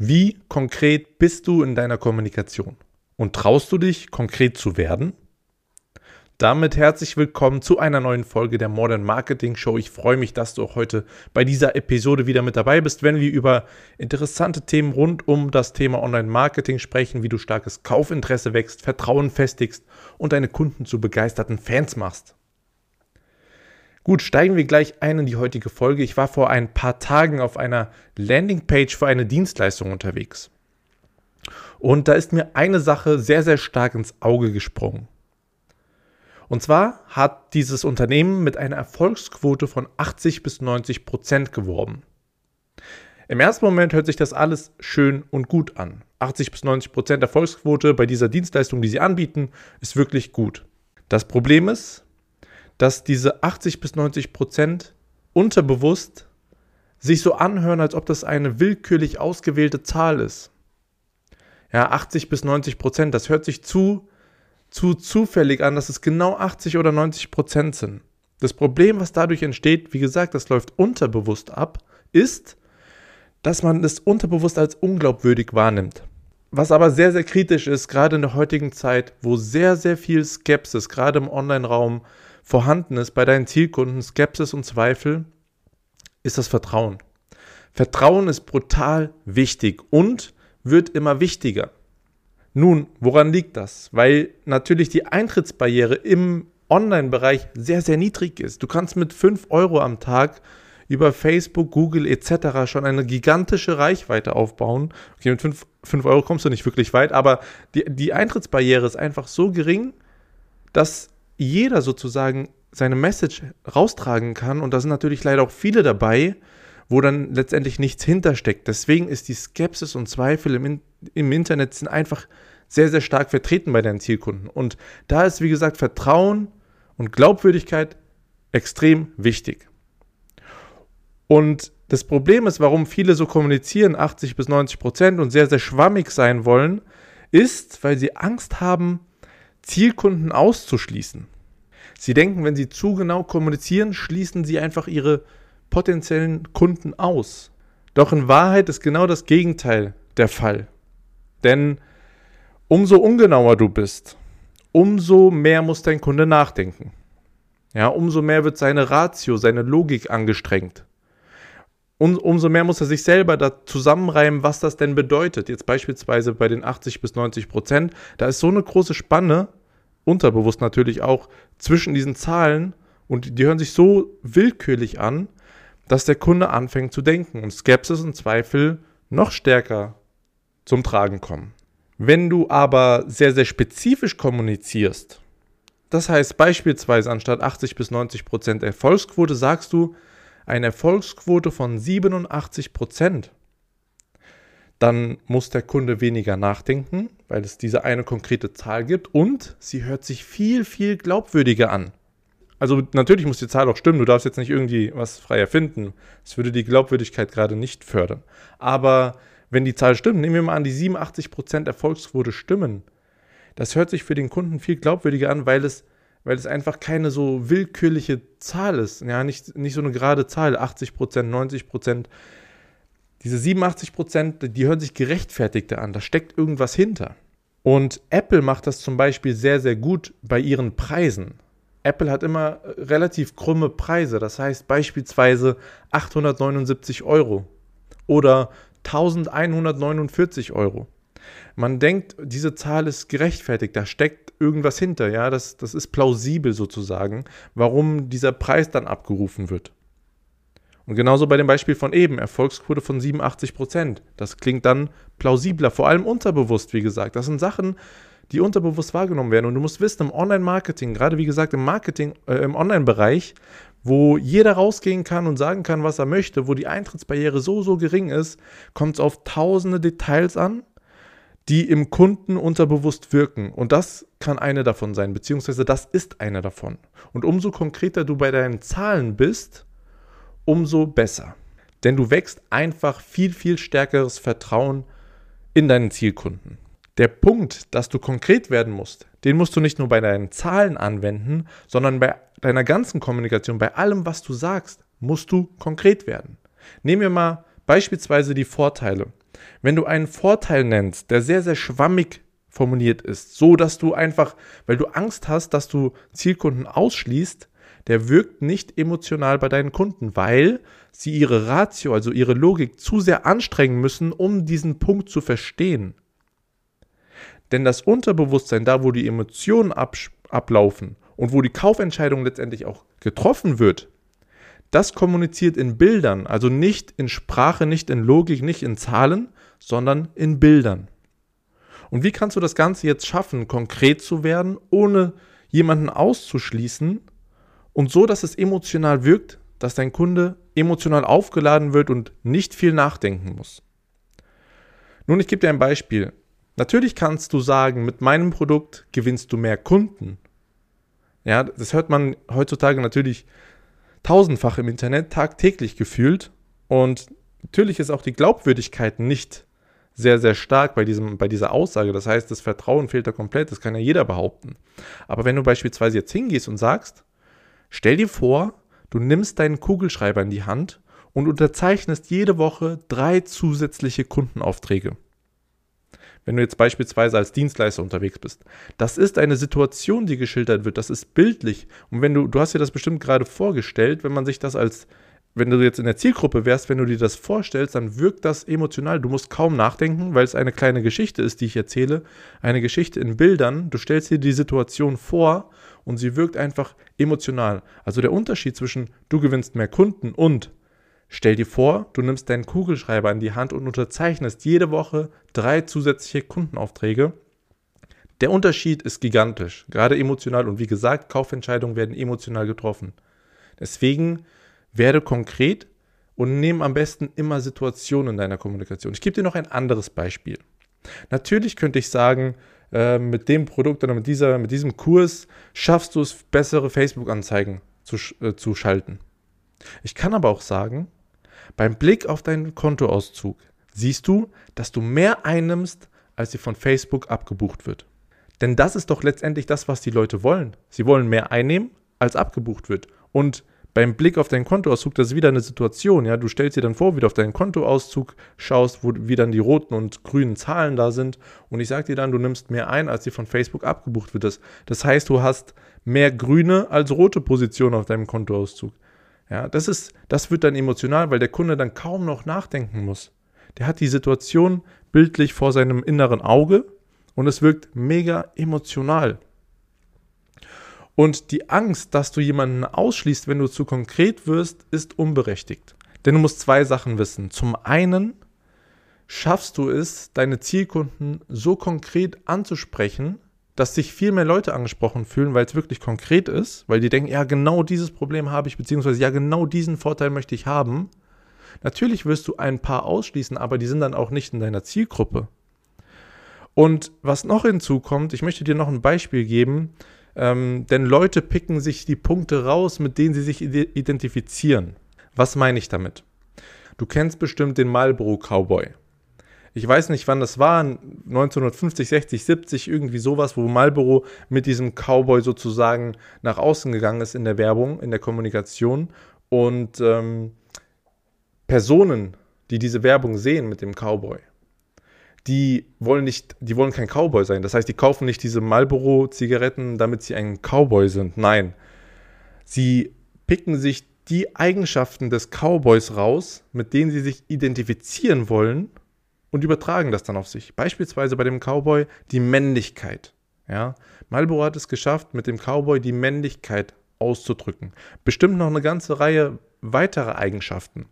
Wie konkret bist du in deiner Kommunikation? Und traust du dich, konkret zu werden? Damit herzlich willkommen zu einer neuen Folge der Modern Marketing Show. Ich freue mich, dass du auch heute bei dieser Episode wieder mit dabei bist, wenn wir über interessante Themen rund um das Thema Online Marketing sprechen, wie du starkes Kaufinteresse wächst, Vertrauen festigst und deine Kunden zu begeisterten Fans machst. Gut, steigen wir gleich ein in die heutige Folge. Ich war vor ein paar Tagen auf einer Landingpage für eine Dienstleistung unterwegs. Und da ist mir eine Sache sehr, sehr stark ins Auge gesprungen. Und zwar hat dieses Unternehmen mit einer Erfolgsquote von 80 bis 90 Prozent geworben. Im ersten Moment hört sich das alles schön und gut an. 80 bis 90 Prozent Erfolgsquote bei dieser Dienstleistung, die sie anbieten, ist wirklich gut. Das Problem ist, dass diese 80 bis 90 Prozent unterbewusst sich so anhören, als ob das eine willkürlich ausgewählte Zahl ist. Ja, 80 bis 90 Prozent, das hört sich zu, zu zufällig an, dass es genau 80 oder 90 Prozent sind. Das Problem, was dadurch entsteht, wie gesagt, das läuft unterbewusst ab, ist, dass man es unterbewusst als unglaubwürdig wahrnimmt. Was aber sehr, sehr kritisch ist, gerade in der heutigen Zeit, wo sehr, sehr viel Skepsis, gerade im Online-Raum, vorhanden ist bei deinen Zielkunden, Skepsis und Zweifel, ist das Vertrauen. Vertrauen ist brutal wichtig und wird immer wichtiger. Nun, woran liegt das? Weil natürlich die Eintrittsbarriere im Online-Bereich sehr, sehr niedrig ist. Du kannst mit 5 Euro am Tag über Facebook, Google etc. schon eine gigantische Reichweite aufbauen. Okay, mit 5, 5 Euro kommst du nicht wirklich weit, aber die, die Eintrittsbarriere ist einfach so gering, dass jeder sozusagen seine Message raustragen kann. Und da sind natürlich leider auch viele dabei, wo dann letztendlich nichts hintersteckt. Deswegen ist die Skepsis und Zweifel im, im Internet sind einfach sehr, sehr stark vertreten bei deinen Zielkunden. Und da ist, wie gesagt, Vertrauen und Glaubwürdigkeit extrem wichtig. Und das Problem ist, warum viele so kommunizieren, 80 bis 90 Prozent und sehr, sehr schwammig sein wollen, ist, weil sie Angst haben, Zielkunden auszuschließen. Sie denken, wenn sie zu genau kommunizieren, schließen sie einfach ihre potenziellen Kunden aus. Doch in Wahrheit ist genau das Gegenteil der Fall. Denn umso ungenauer du bist, umso mehr muss dein Kunde nachdenken. Ja, umso mehr wird seine Ratio, seine Logik angestrengt. Um, umso mehr muss er sich selber da zusammenreimen, was das denn bedeutet. Jetzt beispielsweise bei den 80 bis 90 Prozent, da ist so eine große Spanne, unterbewusst natürlich auch, zwischen diesen Zahlen und die hören sich so willkürlich an, dass der Kunde anfängt zu denken und Skepsis und Zweifel noch stärker zum Tragen kommen. Wenn du aber sehr, sehr spezifisch kommunizierst, das heißt beispielsweise anstatt 80 bis 90 Prozent Erfolgsquote sagst du, eine Erfolgsquote von 87 Prozent, dann muss der Kunde weniger nachdenken, weil es diese eine konkrete Zahl gibt und sie hört sich viel, viel glaubwürdiger an. Also natürlich muss die Zahl auch stimmen, du darfst jetzt nicht irgendwie was frei erfinden. Das würde die Glaubwürdigkeit gerade nicht fördern. Aber wenn die Zahl stimmt, nehmen wir mal an, die 87% Erfolgsquote stimmen, das hört sich für den Kunden viel glaubwürdiger an, weil es weil es einfach keine so willkürliche Zahl ist. Ja, nicht, nicht so eine gerade Zahl, 80 Prozent, 90 Prozent. Diese 87 Prozent, die hören sich gerechtfertigter an. Da steckt irgendwas hinter. Und Apple macht das zum Beispiel sehr, sehr gut bei ihren Preisen. Apple hat immer relativ krumme Preise. Das heißt beispielsweise 879 Euro oder 1149 Euro. Man denkt, diese Zahl ist gerechtfertigt, da steckt irgendwas hinter, ja, das, das ist plausibel sozusagen, warum dieser Preis dann abgerufen wird. Und genauso bei dem Beispiel von eben, Erfolgsquote von 87 Prozent. Das klingt dann plausibler, vor allem unterbewusst, wie gesagt. Das sind Sachen, die unterbewusst wahrgenommen werden. Und du musst wissen, im Online-Marketing, gerade wie gesagt im Marketing, äh, im Online-Bereich, wo jeder rausgehen kann und sagen kann, was er möchte, wo die Eintrittsbarriere so, so gering ist, kommt es auf tausende Details an die im Kunden unterbewusst wirken. Und das kann eine davon sein, beziehungsweise das ist eine davon. Und umso konkreter du bei deinen Zahlen bist, umso besser. Denn du wächst einfach viel, viel stärkeres Vertrauen in deinen Zielkunden. Der Punkt, dass du konkret werden musst, den musst du nicht nur bei deinen Zahlen anwenden, sondern bei deiner ganzen Kommunikation, bei allem, was du sagst, musst du konkret werden. Nehmen wir mal beispielsweise die Vorteile. Wenn du einen Vorteil nennst, der sehr, sehr schwammig formuliert ist, so dass du einfach, weil du Angst hast, dass du Zielkunden ausschließt, der wirkt nicht emotional bei deinen Kunden, weil sie ihre Ratio, also ihre Logik zu sehr anstrengen müssen, um diesen Punkt zu verstehen. Denn das Unterbewusstsein, da wo die Emotionen ablaufen und wo die Kaufentscheidung letztendlich auch getroffen wird, das kommuniziert in Bildern, also nicht in Sprache, nicht in Logik, nicht in Zahlen, sondern in Bildern. Und wie kannst du das Ganze jetzt schaffen, konkret zu werden, ohne jemanden auszuschließen und so, dass es emotional wirkt, dass dein Kunde emotional aufgeladen wird und nicht viel nachdenken muss? Nun, ich gebe dir ein Beispiel. Natürlich kannst du sagen, mit meinem Produkt gewinnst du mehr Kunden. Ja, das hört man heutzutage natürlich tausendfach im Internet tagtäglich gefühlt und natürlich ist auch die Glaubwürdigkeit nicht sehr, sehr stark bei, diesem, bei dieser Aussage. Das heißt, das Vertrauen fehlt da komplett, das kann ja jeder behaupten. Aber wenn du beispielsweise jetzt hingehst und sagst, stell dir vor, du nimmst deinen Kugelschreiber in die Hand und unterzeichnest jede Woche drei zusätzliche Kundenaufträge. Wenn du jetzt beispielsweise als Dienstleister unterwegs bist. Das ist eine Situation, die geschildert wird. Das ist bildlich. Und wenn du, du hast dir das bestimmt gerade vorgestellt, wenn man sich das als wenn du jetzt in der Zielgruppe wärst, wenn du dir das vorstellst, dann wirkt das emotional. Du musst kaum nachdenken, weil es eine kleine Geschichte ist, die ich erzähle. Eine Geschichte in Bildern. Du stellst dir die Situation vor und sie wirkt einfach emotional. Also der Unterschied zwischen du gewinnst mehr Kunden und stell dir vor, du nimmst deinen Kugelschreiber in die Hand und unterzeichnest jede Woche drei zusätzliche Kundenaufträge. Der Unterschied ist gigantisch, gerade emotional. Und wie gesagt, Kaufentscheidungen werden emotional getroffen. Deswegen werde konkret und nimm am besten immer Situationen in deiner Kommunikation. Ich gebe dir noch ein anderes Beispiel. Natürlich könnte ich sagen, äh, mit dem Produkt oder mit, dieser, mit diesem Kurs schaffst du es, bessere Facebook-Anzeigen zu, äh, zu schalten. Ich kann aber auch sagen, beim Blick auf deinen Kontoauszug siehst du, dass du mehr einnimmst, als dir von Facebook abgebucht wird. Denn das ist doch letztendlich das, was die Leute wollen. Sie wollen mehr einnehmen, als abgebucht wird. Und beim Blick auf deinen Kontoauszug, das ist wieder eine Situation, ja, du stellst dir dann vor, wie du auf deinen Kontoauszug schaust, wo wie dann die roten und grünen Zahlen da sind und ich sage dir dann, du nimmst mehr ein, als dir von Facebook abgebucht wird. Das, heißt, du hast mehr grüne als rote Positionen auf deinem Kontoauszug. Ja, das ist, das wird dann emotional, weil der Kunde dann kaum noch nachdenken muss. Der hat die Situation bildlich vor seinem inneren Auge und es wirkt mega emotional. Und die Angst, dass du jemanden ausschließt, wenn du zu konkret wirst, ist unberechtigt. Denn du musst zwei Sachen wissen. Zum einen schaffst du es, deine Zielkunden so konkret anzusprechen, dass sich viel mehr Leute angesprochen fühlen, weil es wirklich konkret ist, weil die denken, ja, genau dieses Problem habe ich, beziehungsweise ja, genau diesen Vorteil möchte ich haben. Natürlich wirst du ein paar ausschließen, aber die sind dann auch nicht in deiner Zielgruppe. Und was noch hinzukommt, ich möchte dir noch ein Beispiel geben, ähm, denn Leute picken sich die Punkte raus, mit denen sie sich identifizieren. Was meine ich damit? Du kennst bestimmt den Marlboro Cowboy. Ich weiß nicht, wann das war, 1950, 60, 70, irgendwie sowas, wo Marlboro mit diesem Cowboy sozusagen nach außen gegangen ist in der Werbung, in der Kommunikation. Und ähm, Personen, die diese Werbung sehen mit dem Cowboy, die wollen nicht, die wollen kein Cowboy sein. Das heißt, die kaufen nicht diese Marlboro-Zigaretten, damit sie ein Cowboy sind. Nein. Sie picken sich die Eigenschaften des Cowboys raus, mit denen sie sich identifizieren wollen und übertragen das dann auf sich. Beispielsweise bei dem Cowboy die Männlichkeit. Ja? Marlboro hat es geschafft, mit dem Cowboy die Männlichkeit auszudrücken. Bestimmt noch eine ganze Reihe weiterer Eigenschaften.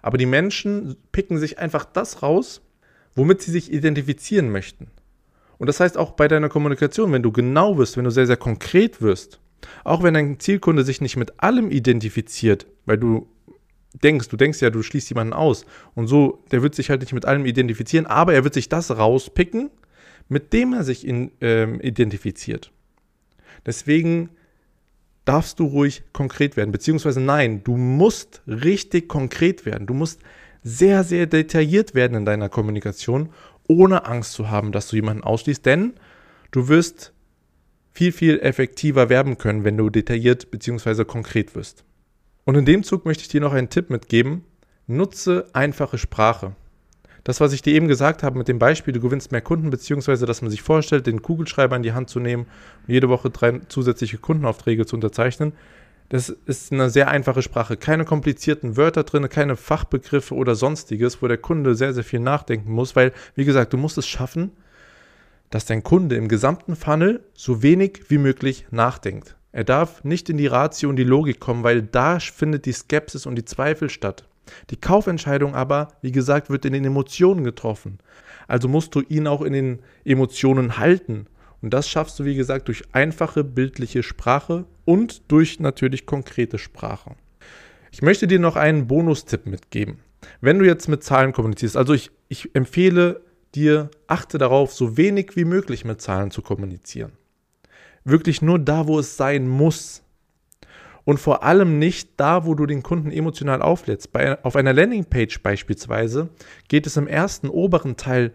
Aber die Menschen picken sich einfach das raus, womit sie sich identifizieren möchten. Und das heißt auch bei deiner Kommunikation, wenn du genau wirst, wenn du sehr, sehr konkret wirst, auch wenn dein Zielkunde sich nicht mit allem identifiziert, weil du denkst, du denkst ja, du schließt jemanden aus und so, der wird sich halt nicht mit allem identifizieren, aber er wird sich das rauspicken, mit dem er sich in, ähm, identifiziert. Deswegen darfst du ruhig konkret werden, beziehungsweise nein, du musst richtig konkret werden. Du musst sehr, sehr detailliert werden in deiner Kommunikation, ohne Angst zu haben, dass du jemanden ausschließt, denn du wirst viel, viel effektiver werben können, wenn du detailliert bzw. konkret wirst. Und in dem Zug möchte ich dir noch einen Tipp mitgeben. Nutze einfache Sprache. Das, was ich dir eben gesagt habe mit dem Beispiel, du gewinnst mehr Kunden, beziehungsweise dass man sich vorstellt, den Kugelschreiber in die Hand zu nehmen und jede Woche drei zusätzliche Kundenaufträge zu unterzeichnen, das ist eine sehr einfache Sprache. Keine komplizierten Wörter drin, keine Fachbegriffe oder sonstiges, wo der Kunde sehr, sehr viel nachdenken muss, weil, wie gesagt, du musst es schaffen, dass dein Kunde im gesamten Funnel so wenig wie möglich nachdenkt. Er darf nicht in die Ratio und die Logik kommen, weil da findet die Skepsis und die Zweifel statt. Die Kaufentscheidung aber, wie gesagt, wird in den Emotionen getroffen. Also musst du ihn auch in den Emotionen halten. Und das schaffst du, wie gesagt, durch einfache bildliche Sprache und durch natürlich konkrete Sprache. Ich möchte dir noch einen Bonustipp mitgeben. Wenn du jetzt mit Zahlen kommunizierst, also ich, ich empfehle dir, achte darauf, so wenig wie möglich mit Zahlen zu kommunizieren. Wirklich nur da, wo es sein muss und vor allem nicht da, wo du den Kunden emotional auflädst. Bei, auf einer Landingpage beispielsweise geht es im ersten oberen Teil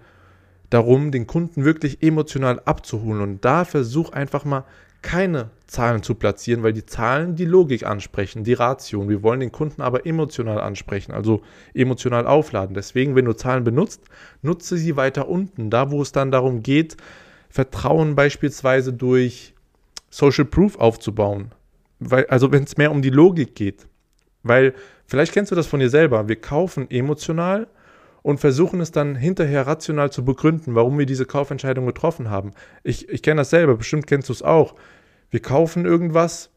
darum, den Kunden wirklich emotional abzuholen. Und da versuch einfach mal keine Zahlen zu platzieren, weil die Zahlen die Logik ansprechen, die Ratio. wir wollen den Kunden aber emotional ansprechen, also emotional aufladen. Deswegen, wenn du Zahlen benutzt, nutze sie weiter unten, da wo es dann darum geht, Vertrauen beispielsweise durch Social Proof aufzubauen, weil, also wenn es mehr um die Logik geht. Weil vielleicht kennst du das von dir selber. Wir kaufen emotional und versuchen es dann hinterher rational zu begründen, warum wir diese Kaufentscheidung getroffen haben. Ich, ich kenne das selber, bestimmt kennst du es auch. Wir kaufen irgendwas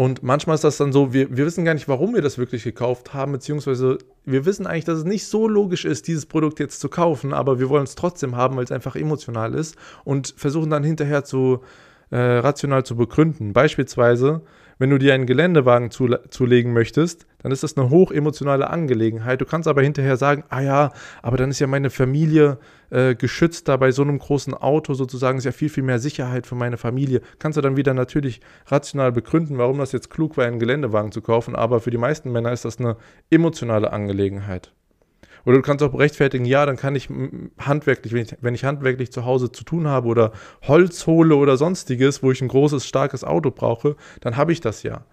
und manchmal ist das dann so, wir, wir wissen gar nicht, warum wir das wirklich gekauft haben, beziehungsweise wir wissen eigentlich, dass es nicht so logisch ist, dieses Produkt jetzt zu kaufen, aber wir wollen es trotzdem haben, weil es einfach emotional ist und versuchen dann hinterher zu äh, rational zu begründen. Beispielsweise, wenn du dir einen Geländewagen zu, zulegen möchtest, dann ist das eine hochemotionale Angelegenheit. Du kannst aber hinterher sagen, ah ja, aber dann ist ja meine Familie äh, geschützt da bei so einem großen Auto sozusagen, ist ja viel, viel mehr Sicherheit für meine Familie. Kannst du dann wieder natürlich rational begründen, warum das jetzt klug war, einen Geländewagen zu kaufen, aber für die meisten Männer ist das eine emotionale Angelegenheit. Oder du kannst auch rechtfertigen, ja, dann kann ich handwerklich, wenn ich, wenn ich handwerklich zu Hause zu tun habe oder Holz hole oder sonstiges, wo ich ein großes, starkes Auto brauche, dann habe ich das ja.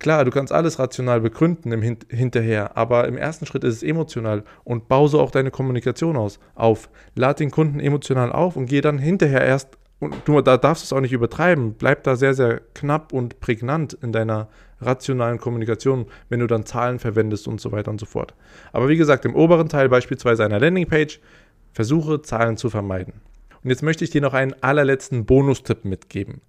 Klar, du kannst alles rational begründen im Hin hinterher, aber im ersten Schritt ist es emotional und baue so auch deine Kommunikation aus, auf. Lad den Kunden emotional auf und geh dann hinterher erst und du, da darfst du es auch nicht übertreiben. Bleib da sehr, sehr knapp und prägnant in deiner rationalen Kommunikation, wenn du dann Zahlen verwendest und so weiter und so fort. Aber wie gesagt, im oberen Teil beispielsweise einer Landingpage, versuche Zahlen zu vermeiden. Und jetzt möchte ich dir noch einen allerletzten Bonustipp mitgeben.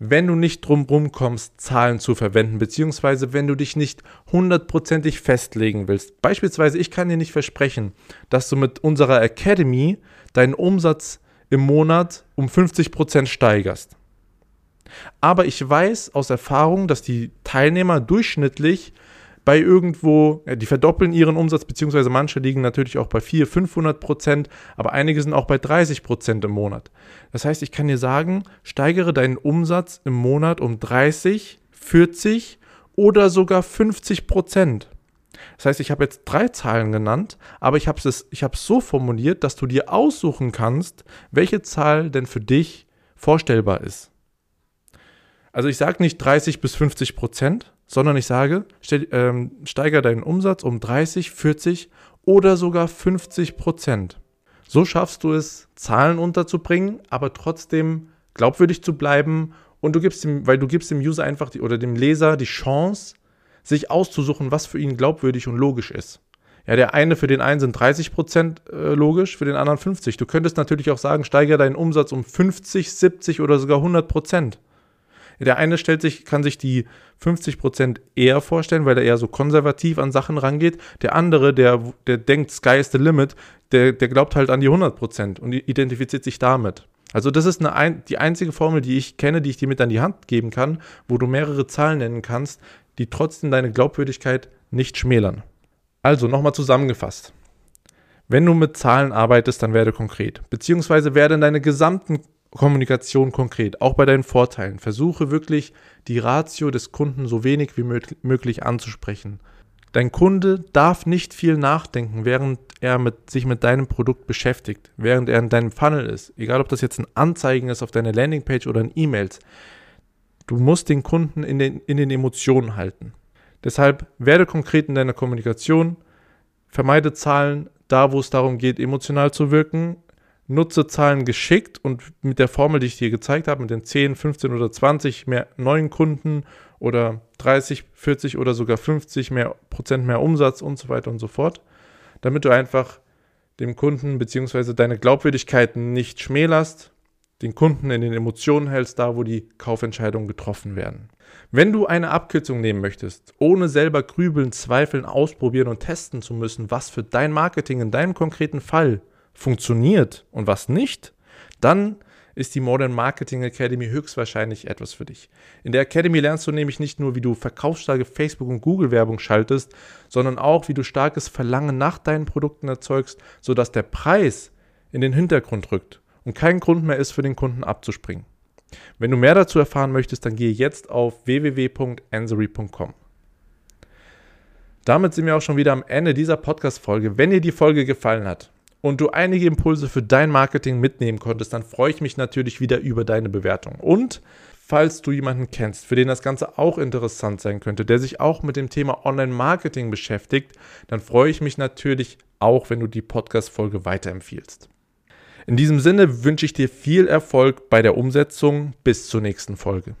Wenn du nicht drumherum kommst, Zahlen zu verwenden, beziehungsweise wenn du dich nicht hundertprozentig festlegen willst. Beispielsweise, ich kann dir nicht versprechen, dass du mit unserer Academy deinen Umsatz im Monat um 50% steigerst. Aber ich weiß aus Erfahrung, dass die Teilnehmer durchschnittlich bei irgendwo, die verdoppeln ihren Umsatz, beziehungsweise manche liegen natürlich auch bei 400, 500 Prozent, aber einige sind auch bei 30 Prozent im Monat. Das heißt, ich kann dir sagen, steigere deinen Umsatz im Monat um 30, 40 oder sogar 50 Prozent. Das heißt, ich habe jetzt drei Zahlen genannt, aber ich habe es so formuliert, dass du dir aussuchen kannst, welche Zahl denn für dich vorstellbar ist. Also ich sage nicht 30 bis 50 Prozent, sondern ich sage, stell, ähm, steiger deinen Umsatz um 30, 40 oder sogar 50 Prozent. So schaffst du es, Zahlen unterzubringen, aber trotzdem glaubwürdig zu bleiben und du gibst dem, weil du gibst dem User einfach die, oder dem Leser die Chance, sich auszusuchen, was für ihn glaubwürdig und logisch ist. Ja, der eine, für den einen sind 30 Prozent äh, logisch, für den anderen 50. Du könntest natürlich auch sagen, steigere deinen Umsatz um 50, 70 oder sogar 100 Prozent. Der eine stellt sich, kann sich die 50 Prozent eher vorstellen, weil er eher so konservativ an Sachen rangeht. Der andere, der, der denkt, Sky is the limit, der, der glaubt halt an die 100 Prozent und identifiziert sich damit. Also das ist eine, die einzige Formel, die ich kenne, die ich dir mit an die Hand geben kann, wo du mehrere Zahlen nennen kannst, die trotzdem deine Glaubwürdigkeit nicht schmälern. Also nochmal zusammengefasst. Wenn du mit Zahlen arbeitest, dann werde konkret. Beziehungsweise werde in deine gesamten Kommunikation konkret, auch bei deinen Vorteilen. Versuche wirklich die Ratio des Kunden so wenig wie möglich anzusprechen. Dein Kunde darf nicht viel nachdenken, während er mit, sich mit deinem Produkt beschäftigt, während er in deinem Funnel ist. Egal, ob das jetzt ein Anzeigen ist auf deiner Landingpage oder in E-Mails. Du musst den Kunden in den, in den Emotionen halten. Deshalb werde konkret in deiner Kommunikation, vermeide Zahlen, da wo es darum geht, emotional zu wirken, nutze Zahlen geschickt und mit der Formel, die ich dir gezeigt habe, mit den 10, 15 oder 20 mehr neuen Kunden oder 30, 40 oder sogar 50 mehr Prozent mehr Umsatz und so weiter und so fort, damit du einfach dem Kunden bzw. deine Glaubwürdigkeit nicht schmälerst, den Kunden in den Emotionen hältst, da wo die Kaufentscheidungen getroffen werden. Wenn du eine Abkürzung nehmen möchtest, ohne selber grübeln, zweifeln, ausprobieren und testen zu müssen, was für dein Marketing in deinem konkreten Fall funktioniert und was nicht, dann ist die Modern Marketing Academy höchstwahrscheinlich etwas für dich. In der Academy lernst du nämlich nicht nur, wie du verkaufsstarke Facebook- und Google-Werbung schaltest, sondern auch, wie du starkes Verlangen nach deinen Produkten erzeugst, sodass der Preis in den Hintergrund rückt und kein Grund mehr ist, für den Kunden abzuspringen. Wenn du mehr dazu erfahren möchtest, dann gehe jetzt auf www.ansory.com. Damit sind wir auch schon wieder am Ende dieser Podcast-Folge. Wenn dir die Folge gefallen hat und du einige Impulse für dein Marketing mitnehmen konntest, dann freue ich mich natürlich wieder über deine Bewertung. Und falls du jemanden kennst, für den das Ganze auch interessant sein könnte, der sich auch mit dem Thema Online-Marketing beschäftigt, dann freue ich mich natürlich auch, wenn du die Podcast-Folge weiterempfiehlst. In diesem Sinne wünsche ich dir viel Erfolg bei der Umsetzung. Bis zur nächsten Folge.